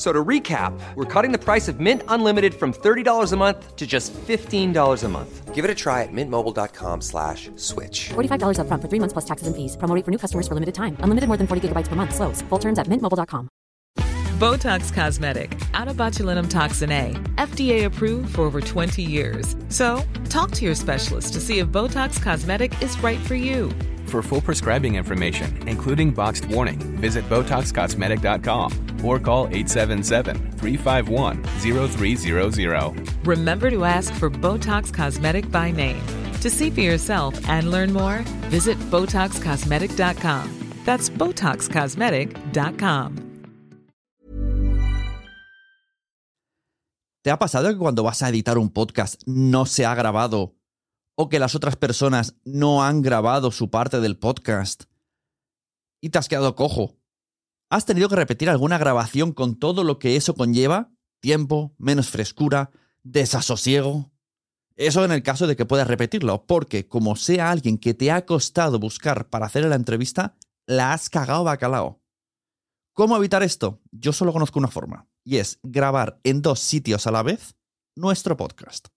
F- So to recap, we're cutting the price of Mint Unlimited from $30 a month to just $15 a month. Give it a try at mintmobile.com slash switch. $45 upfront for three months plus taxes and fees. Promo rate for new customers for limited time. Unlimited more than 40 gigabytes per month. Slows. Full terms at mintmobile.com. Botox Cosmetic, out of botulinum toxin A, FDA approved for over 20 years. So, talk to your specialist to see if Botox Cosmetic is right for you. For full prescribing information, including boxed warning, visit BotoxCosmetic.com or call 877-351-0300. Remember to ask for Botox Cosmetic by name. To see for yourself and learn more, visit BotoxCosmetic.com. That's BotoxCosmetic.com. ¿Te ha pasado que cuando vas a editar un podcast no se ha grabado o que las otras personas no han grabado su parte del podcast y te has quedado cojo? ¿Has tenido que repetir alguna grabación con todo lo que eso conlleva? Tiempo, menos frescura, desasosiego. Eso en el caso de que puedas repetirlo, porque como sea alguien que te ha costado buscar para hacer la entrevista, la has cagado bacalao. ¿Cómo evitar esto? Yo solo conozco una forma, y es grabar en dos sitios a la vez nuestro podcast.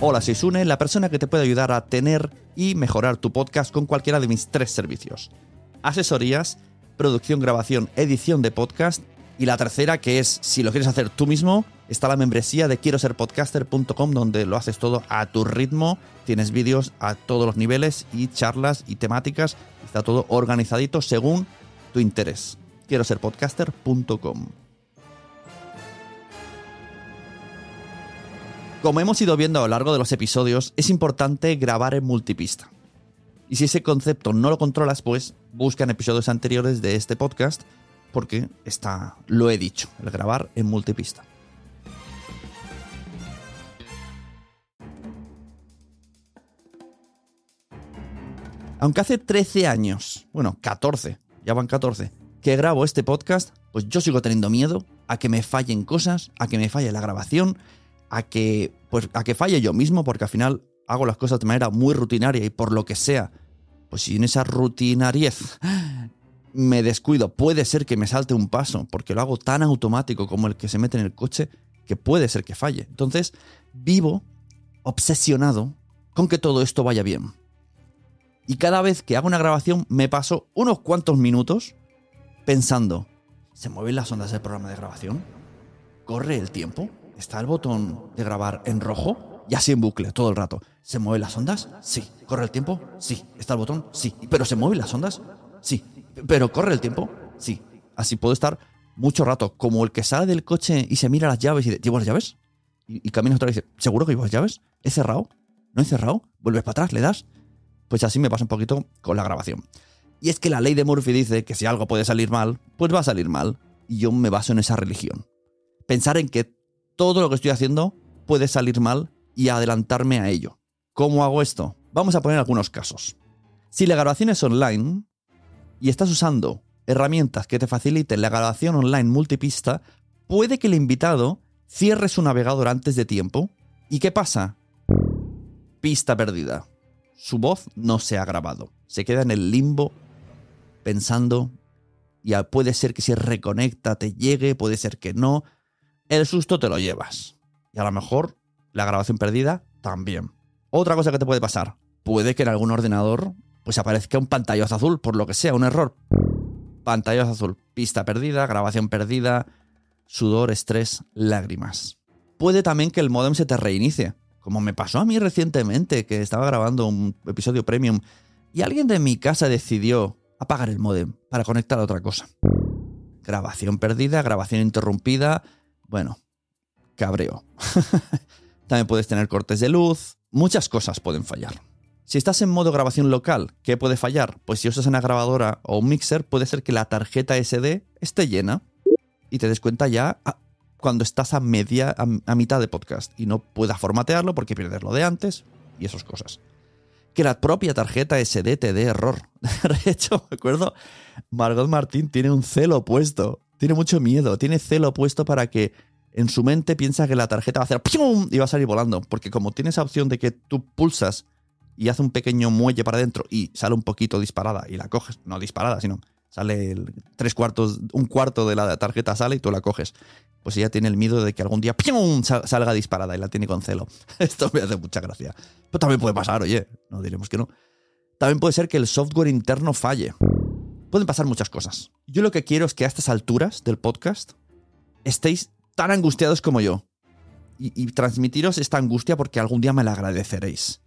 Hola, soy Sune, la persona que te puede ayudar a tener y mejorar tu podcast con cualquiera de mis tres servicios. Asesorías, producción, grabación, edición de podcast y la tercera, que es si lo quieres hacer tú mismo, está la membresía de quiero ser podcaster.com donde lo haces todo a tu ritmo, tienes vídeos a todos los niveles y charlas y temáticas, está todo organizadito según tu interés. Quiero ser podcaster.com. Como hemos ido viendo a lo largo de los episodios, es importante grabar en multipista. Y si ese concepto no lo controlas, pues busca en episodios anteriores de este podcast, porque está, lo he dicho, el grabar en multipista. Aunque hace 13 años, bueno, 14, ya van 14, que grabo este podcast, pues yo sigo teniendo miedo a que me fallen cosas, a que me falle la grabación, a que, pues, a que falle yo mismo, porque al final hago las cosas de manera muy rutinaria y por lo que sea, pues si en esa rutinariez me descuido, puede ser que me salte un paso, porque lo hago tan automático como el que se mete en el coche, que puede ser que falle. Entonces, vivo obsesionado con que todo esto vaya bien. Y cada vez que hago una grabación me paso unos cuantos minutos pensando, ¿se mueven las ondas del programa de grabación? ¿Corre el tiempo? ¿Está el botón de grabar en rojo? Y así en bucle, todo el rato. ¿Se mueven las ondas? Sí. ¿Corre el tiempo? Sí. ¿Está el botón? Sí. ¿Pero se mueven las ondas? Sí. ¿Pero corre el tiempo? Sí. Así puedo estar mucho rato, como el que sale del coche y se mira las llaves y dice, ¿llevo las llaves? Y, y caminas otra vez y dice, ¿seguro que llevo las llaves? ¿He cerrado? ¿No he cerrado? ¿Vuelves para atrás? ¿Le das? Pues así me pasa un poquito con la grabación. Y es que la ley de Murphy dice que si algo puede salir mal, pues va a salir mal. Y yo me baso en esa religión. Pensar en que todo lo que estoy haciendo puede salir mal y adelantarme a ello. ¿Cómo hago esto? Vamos a poner algunos casos. Si la grabación es online y estás usando herramientas que te faciliten la grabación online multipista, puede que el invitado cierre su navegador antes de tiempo. ¿Y qué pasa? Pista perdida. Su voz no se ha grabado. Se queda en el limbo pensando y puede ser que si reconecta te llegue, puede ser que no. El susto te lo llevas. Y a lo mejor la grabación perdida también. Otra cosa que te puede pasar, puede que en algún ordenador pues aparezca un pantallazo azul, por lo que sea, un error. Pantallazo azul, pista perdida, grabación perdida, sudor, estrés, lágrimas. Puede también que el modem se te reinicie, como me pasó a mí recientemente, que estaba grabando un episodio premium Y alguien de mi casa decidió apagar el modem para conectar a otra cosa. Grabación perdida, grabación interrumpida. Bueno, cabreo. También puedes tener cortes de luz. Muchas cosas pueden fallar. Si estás en modo grabación local, ¿qué puede fallar? Pues si usas una grabadora o un mixer, puede ser que la tarjeta SD esté llena y te des cuenta ya ah, cuando estás a media, a, mitad de podcast y no puedas formatearlo porque pierdes lo de antes y esas cosas. Que la propia tarjeta SD te dé error. De hecho, me acuerdo, Margot Martín tiene un celo puesto, tiene mucho miedo, tiene celo puesto para que en su mente piensa que la tarjeta va a hacer ¡pum! y va a salir volando. Porque como tiene esa opción de que tú pulsas y hace un pequeño muelle para adentro y sale un poquito disparada y la coges, no disparada, sino sale tres cuartos, un cuarto de la tarjeta sale y tú la coges. Pues ella tiene el miedo de que algún día ¡pium! salga disparada y la tiene con celo. Esto me hace mucha gracia. Pero también puede pasar, oye, no diremos que no. También puede ser que el software interno falle. Pueden pasar muchas cosas. Yo lo que quiero es que a estas alturas del podcast estéis tan angustiados como yo. Y, transmitiros esta angustia porque algún día me la agradeceréis.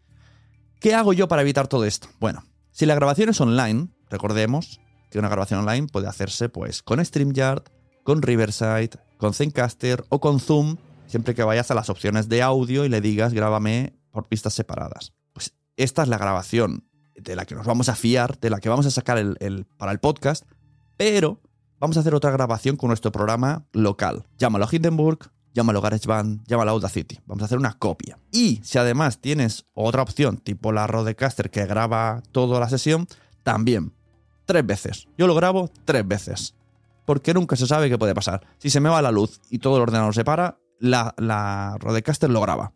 ¿Qué hago yo para evitar todo esto? Bueno, si la grabación es online, recordemos que una grabación online puede hacerse pues con StreamYard, con Riverside, con Zencaster o con Zoom, siempre que vayas a las opciones de audio y le digas grábame por pistas separadas. Pues esta es la grabación de la que nos vamos a fiar, de la que vamos a sacar el, para el podcast, pero vamos a hacer otra grabación con nuestro programa local. Llámalo Hindenburg, llámalo GarageBand, llámalo Audacity. Vamos a hacer una copia. Y si además tienes otra opción, tipo la Rodecaster que graba toda la sesión, también. Tres veces. Yo lo grabo tres veces. Porque nunca se sabe qué puede pasar. Si se me va la luz y todo el ordenador se para, la, la Rodecaster lo graba.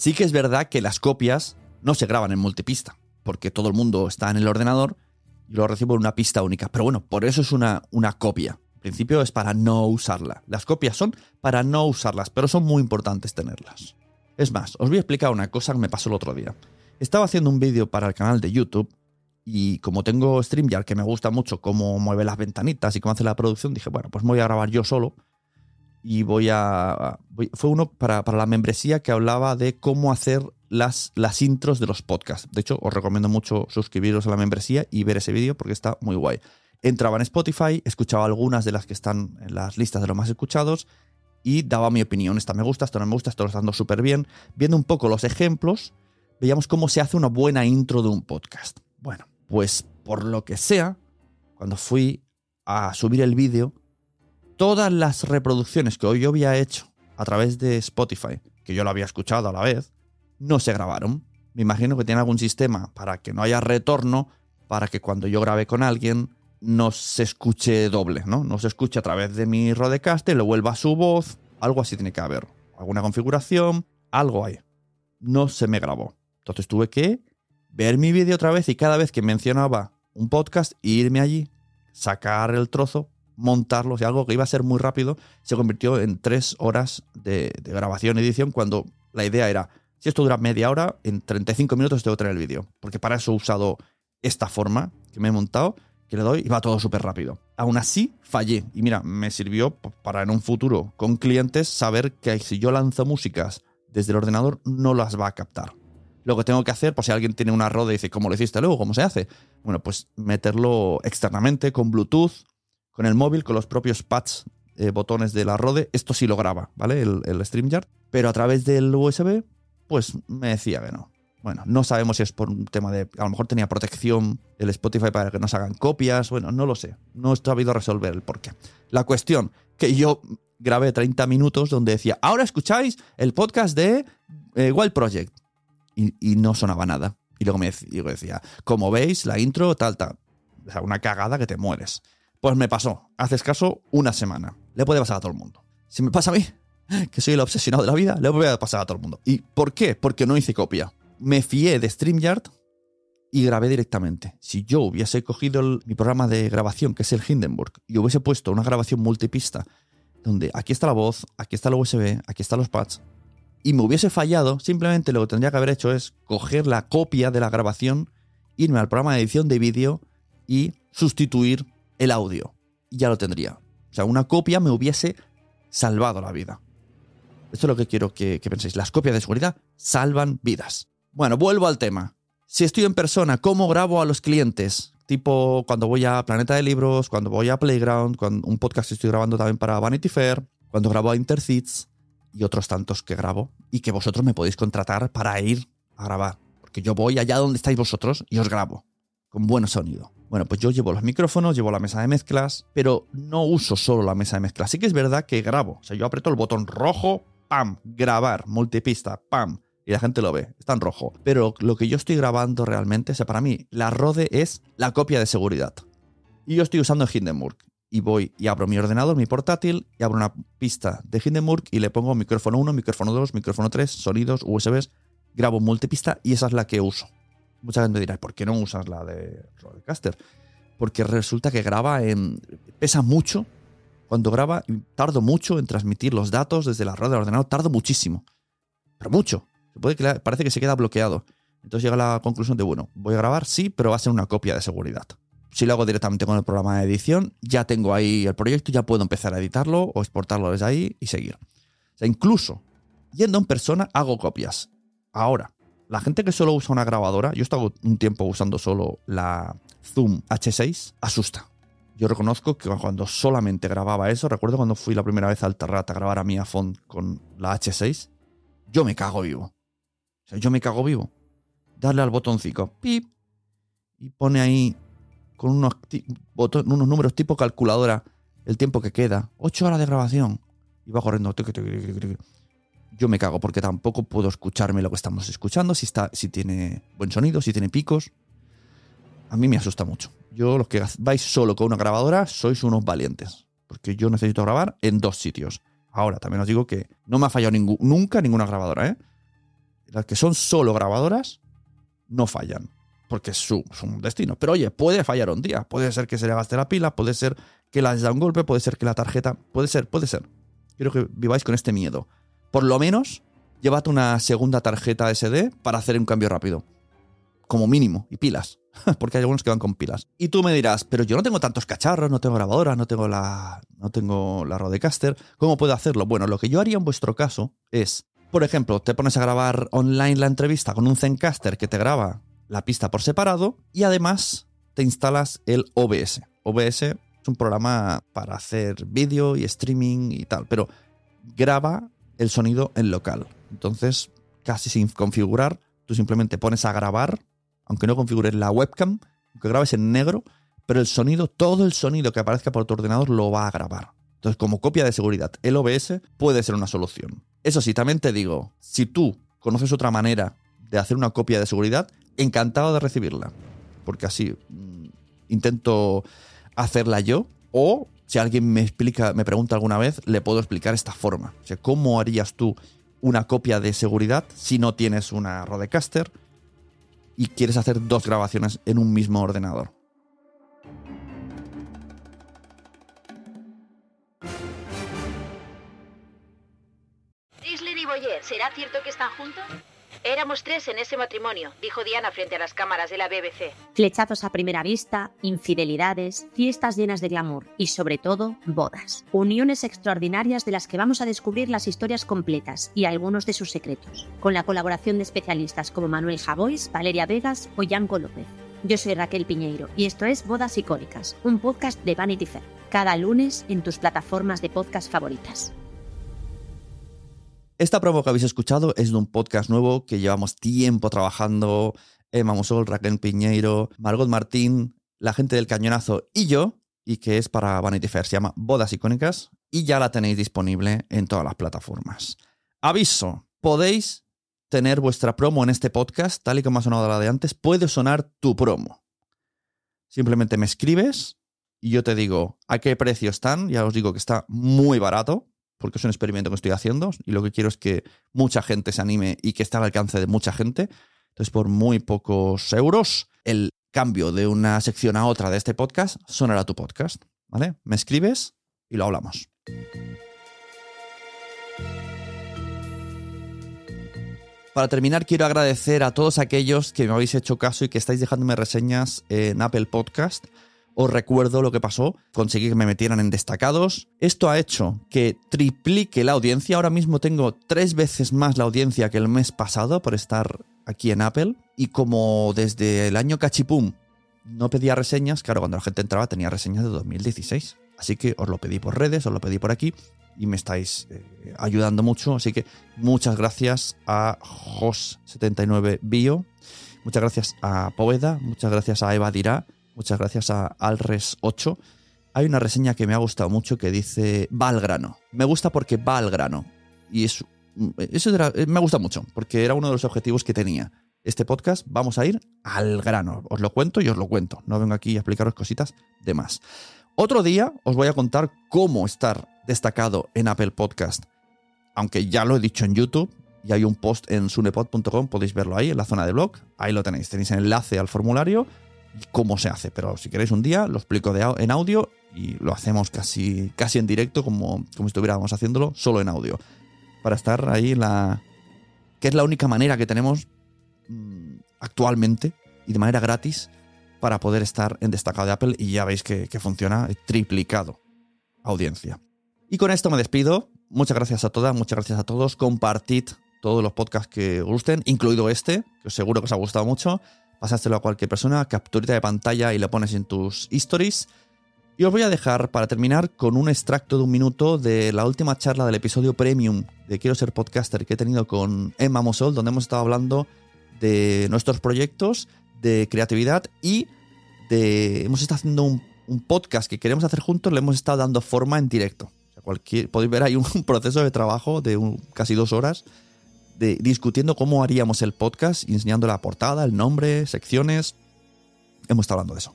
Sí que es verdad que las copias no se graban en multipista, porque todo el mundo está en el ordenador y lo recibo en una pista única. Pero bueno, por eso es una, una copia. En principio es para no usarla. Las copias son para no usarlas, pero son muy importantes tenerlas. Es más, os voy a explicar una cosa que me pasó el otro día. Estaba haciendo un vídeo para el canal de YouTube y como tengo StreamYard que me gusta mucho cómo mueve las ventanitas y cómo hace la producción, dije, bueno, pues me voy a grabar yo solo y voy a... fue uno para, la membresía que hablaba de cómo hacer las, las intros de los podcasts. De hecho, os recomiendo mucho suscribiros a la membresía y ver ese vídeo porque está muy guay. Entraba en Spotify, escuchaba algunas de las que están en las listas de los más escuchados y daba mi opinión. Esta me gusta, esto no me gusta, esto lo está dando súper bien. Viendo un poco los ejemplos, veíamos cómo se hace una buena intro de un podcast. Bueno, pues por lo que sea, cuando fui a subir el vídeo, todas las reproducciones que yo había hecho a través de Spotify, que yo lo había escuchado a la vez, no se grabaron. Me imagino que tiene algún sistema para que no haya retorno, para que cuando yo grabe con alguien no se escuche doble, ¿no? No se escuche a través de mi Rodecaster, lo vuelva a su voz, algo así tiene que haber. Alguna configuración, algo hay. No se me grabó. Entonces tuve que ver mi vídeo otra vez y cada vez que mencionaba un podcast, irme allí, sacar el trozo, montarlo, o algo que iba a ser muy rápido, se convirtió en tres horas de, grabación y edición cuando la idea era, si esto dura media hora, en 35 minutos tengo que tener el vídeo, porque para eso he usado esta forma que me he montado, que le doy y va todo súper rápido. Aún así, fallé. Y mira, me sirvió para en un futuro con clientes saber que si yo lanzo músicas desde el ordenador, no las va a captar. Lo que tengo que hacer, por si alguien tiene una roda y dice, ¿cómo lo hiciste luego? ¿Cómo se hace? Bueno, pues meterlo externamente con Bluetooth con el móvil, con los propios pads, eh, botones de la Rode, esto sí lo graba, ¿vale? El, el StreamYard. Pero a través del USB, pues me decía que no. Bueno, no sabemos si es por un tema de. A lo mejor tenía protección el Spotify para que no hagan copias. Bueno, no lo sé. No he sabido resolver el porqué. La cuestión que yo grabé 30 minutos donde decía, ahora escucháis el podcast de eh, Wild Project. Y, y, no sonaba nada. Y luego me decía, como veis, la intro, tal, tal. O sea, una cagada que te mueres. Pues me pasó, haces caso, una semana. Le puede pasar a todo el mundo. Si me pasa a mí, que soy el obsesionado de la vida, le puede pasar a todo el mundo. ¿Y por qué? Porque no hice copia. Me fié de StreamYard y grabé directamente. Si yo hubiese cogido mi programa de grabación, que es el Hindenburg, y hubiese puesto una grabación multipista, donde aquí está la voz, aquí está la USB, aquí están los pads, y me hubiese fallado, simplemente lo que tendría que haber hecho es coger la copia de la grabación, irme al programa de edición de vídeo y sustituir el audio. Ya lo tendría. O sea, una copia me hubiese salvado la vida. Esto es lo que quiero que, penséis. Las copias de seguridad salvan vidas. Bueno, vuelvo al tema. Si estoy en persona, ¿cómo grabo a los clientes? Tipo cuando voy a Planeta de Libros, cuando voy a Playground, cuando un podcast estoy grabando también para Vanity Fair, cuando grabo a Intercits y otros tantos que grabo y que vosotros me podéis contratar para ir a grabar. Porque yo voy allá donde estáis vosotros y os grabo con buen sonido. Bueno, pues yo llevo los micrófonos, llevo la mesa de mezclas, pero no uso solo la mesa de mezclas. Sí que es verdad que grabo. O sea, yo aprieto el botón rojo, pam, grabar, multipista, pam, y la gente lo ve, está en rojo. Pero lo que yo estoy grabando realmente, o sea, para mí, la Rode es la copia de seguridad. Y yo estoy usando Hindenburg. Y voy y abro mi ordenador, mi portátil, y abro una pista de Hindenburg y le pongo micrófono 1, micrófono 2, micrófono 3, sonidos, USBs, grabo multipista y esa es la que uso. Mucha gente dirá, ¿por qué no usas la de Rodecaster? Porque resulta que graba en. pesa mucho. Cuando graba, tardo mucho en transmitir los datos desde la red del ordenador, tardo muchísimo. Pero mucho. Se puede que, parece que se queda bloqueado. Entonces llega la conclusión de, bueno, voy a grabar, sí, pero va a ser una copia de seguridad. Si lo hago directamente con el programa de edición, ya tengo ahí el proyecto, ya puedo empezar a editarlo o exportarlo desde ahí y seguir. O sea, incluso yendo en persona hago copias. Ahora, la gente que solo usa una grabadora, yo he estado un tiempo usando solo la Zoom H6, asusta. Yo reconozco que cuando solamente grababa eso, recuerdo cuando fui la primera vez al Terrat a grabar a mi iPhone con la H6, yo me cago vivo. O sea, yo me cago vivo. Darle al botoncito, pip, y pone ahí con unos, unos números tipo calculadora el tiempo que queda. 8 horas de grabación. Y va corriendo. Yo me cago porque tampoco puedo escucharme lo que estamos escuchando, si, está, si tiene buen sonido, si tiene picos. A mí me asusta mucho. Yo, los que vais solo con una grabadora, sois unos valientes. Porque yo necesito grabar en dos sitios. Ahora, también os digo que no me ha fallado nunca ninguna grabadora, ¿eh? Las que son solo grabadoras no fallan. Porque es su, destino. Pero oye, puede fallar un día. Puede ser que se le gaste la pila, puede ser que la da un golpe, puede ser que la tarjeta. Puede ser, puede ser. Quiero que viváis con este miedo. Por lo menos, llévate una segunda tarjeta SD para hacer un cambio rápido. Como mínimo. Y pilas. Porque hay algunos que van con pilas. Y tú me dirás, pero yo no tengo tantos cacharros, no tengo grabadora, no tengo la, no tengo la Rodecaster. ¿Cómo puedo hacerlo? Bueno, lo que yo haría en vuestro caso es, por ejemplo, te pones a grabar online la entrevista con un Zencaster que te graba la pista por separado y además te instalas el OBS. OBS es un programa para hacer vídeo y streaming y tal, pero graba el sonido en local. Entonces, casi sin configurar, tú simplemente pones a grabar, aunque no configures la webcam, aunque grabes en negro, pero el sonido, todo el sonido que aparezca por tu ordenador lo va a grabar. Entonces, como copia de seguridad, el OBS puede ser una solución. Eso sí, también te digo, si tú conoces otra manera de hacer una copia de seguridad, encantado de recibirla. Porque así mm, intento hacerla yo. O si alguien me explica, me pregunta alguna vez, le puedo explicar esta forma. ¿cómo harías tú una copia de seguridad si no tienes una Rodecaster y quieres hacer dos grabaciones en un mismo ordenador? ¿será cierto que están juntos? Éramos tres en ese matrimonio, dijo Diana frente a las cámaras de la BBC. Flechazos a primera vista, infidelidades, fiestas llenas de glamour y sobre todo, bodas. Uniones extraordinarias de las que vamos a descubrir las historias completas y algunos de sus secretos, con la colaboración de especialistas como Manuel Javois, Valeria Vegas o Yanko López. Yo soy Raquel Piñeiro y esto es Bodas Icónicas, un podcast de Vanity Fair. Cada lunes en tus plataformas de podcast favoritas. Esta promo que habéis escuchado es de un podcast nuevo que llevamos tiempo trabajando. Emma Musol, Raquel Piñeiro, Margot Martín, la gente del Cañonazo y yo, y que es para Vanity Fair. Se llama Bodas Icónicas y ya la tenéis disponible en todas las plataformas. Aviso, podéis tener vuestra promo en este podcast, tal y como ha sonado la de antes, puede sonar tu promo. Simplemente me escribes y yo te digo a qué precio están. Ya os digo que está muy barato porque es un experimento que estoy haciendo y lo que quiero es que mucha gente se anime y que esté al alcance de mucha gente. Entonces, por muy pocos euros, el cambio de una sección a otra de este podcast sonará tu podcast. ¿Vale? Me escribes y lo hablamos. Para terminar, quiero agradecer a todos aquellos que me habéis hecho caso y que estáis dejándome reseñas en Apple Podcast os recuerdo lo que pasó, conseguí que me metieran en destacados. Esto ha hecho que triplique la audiencia. Ahora mismo tengo tres veces más la audiencia que el mes pasado por estar aquí en Apple. Y como desde el año cachipum no pedía reseñas, claro, cuando la gente entraba tenía reseñas de 2016. Así que os lo pedí por redes, os lo pedí por aquí y me estáis eh, ayudando mucho. Así que muchas gracias a Jos79Bio, muchas gracias a Poveda, muchas gracias a Eva Dirá, muchas gracias a Alres8. Hay una reseña que me ha gustado mucho que dice va al grano. Me gusta porque va al grano. Y eso, eso era- me gusta mucho, porque era uno de los objetivos que tenía. Este podcast vamos a ir al grano. Os lo cuento y os lo cuento. No vengo aquí a explicaros cositas de más. Otro día os voy a contar cómo estar destacado en Apple Podcast. Aunque ya lo he dicho en YouTube y hay un post en sunepod.com, podéis verlo ahí en la zona de blog. Ahí lo tenéis. Tenéis el enlace al formulario cómo se hace. Pero si queréis un día, lo explico en audio y lo hacemos casi, casi en directo, como, como si estuviéramos haciéndolo solo en audio. Para estar ahí la. que es la única manera que tenemos mm, actualmente y de manera gratis para poder estar en destacado de Apple y ya veis que, funciona triplicado audiencia. Y con esto me despido. Muchas gracias a todas, muchas gracias a todos. Compartid todos los podcasts que gusten, incluido este, que seguro que os ha gustado mucho. Pasádselo a cualquier persona, capturita de pantalla y lo pones en tus stories. Y os voy a dejar para terminar con un extracto de un minuto de la última charla del episodio premium de Quiero ser podcaster que he tenido con Emma Mosol, donde hemos estado hablando de nuestros proyectos, de creatividad y de... Hemos estado haciendo un, podcast que queremos hacer juntos, le hemos estado dando forma en directo. O cualquier, podéis ver ahí un proceso de trabajo de casi dos horas discutiendo cómo haríamos el podcast, enseñando la portada, el nombre, secciones. Hemos estado hablando de eso.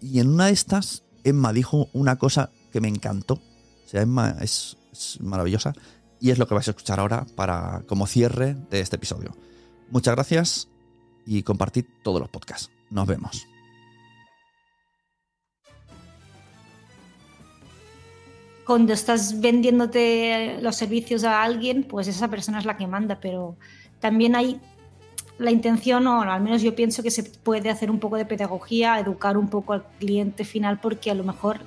Y en una de estas, Emma dijo una cosa que me encantó. O sea, Emma es, es maravillosa. Y es lo que vais a escuchar ahora para como cierre de este episodio. Muchas gracias y compartid todos los podcasts. Nos vemos. Cuando estás vendiéndote los servicios a alguien, pues esa persona es la que manda, pero también hay la intención, o al menos yo pienso que se puede hacer un poco de pedagogía, educar un poco al cliente final, porque a lo mejor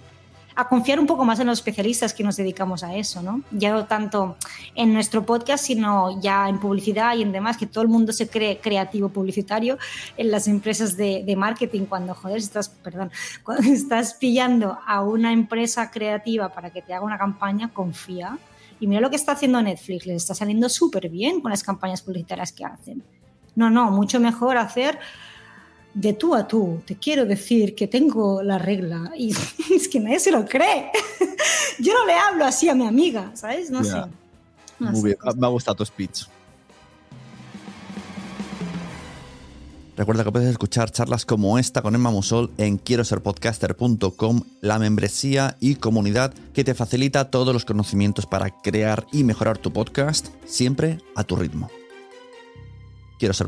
a confiar un poco más en los especialistas que nos dedicamos a eso, ¿no? Ya tanto en nuestro podcast, sino ya en publicidad y en demás, que todo el mundo se cree creativo publicitario en las empresas de, de marketing, cuando, joder, estás, perdón, cuando estás pillando a una empresa creativa para que te haga una campaña, confía. Y mira lo que está haciendo Netflix, les está saliendo súper bien con las campañas publicitarias que hacen. No, no, mucho mejor hacer de tú a tú. Te quiero decir que tengo la regla y es que nadie se lo cree. Yo no le hablo así a mi amiga, ¿sabes? No sé. No Muy sé. bien, me ha gustado tu speech. Recuerda que puedes escuchar charlas como esta con Emma Musol en quiero ser podcaster.com, la membresía y comunidad que te facilita todos los conocimientos para crear y mejorar tu podcast, siempre a tu ritmo. Quiero ser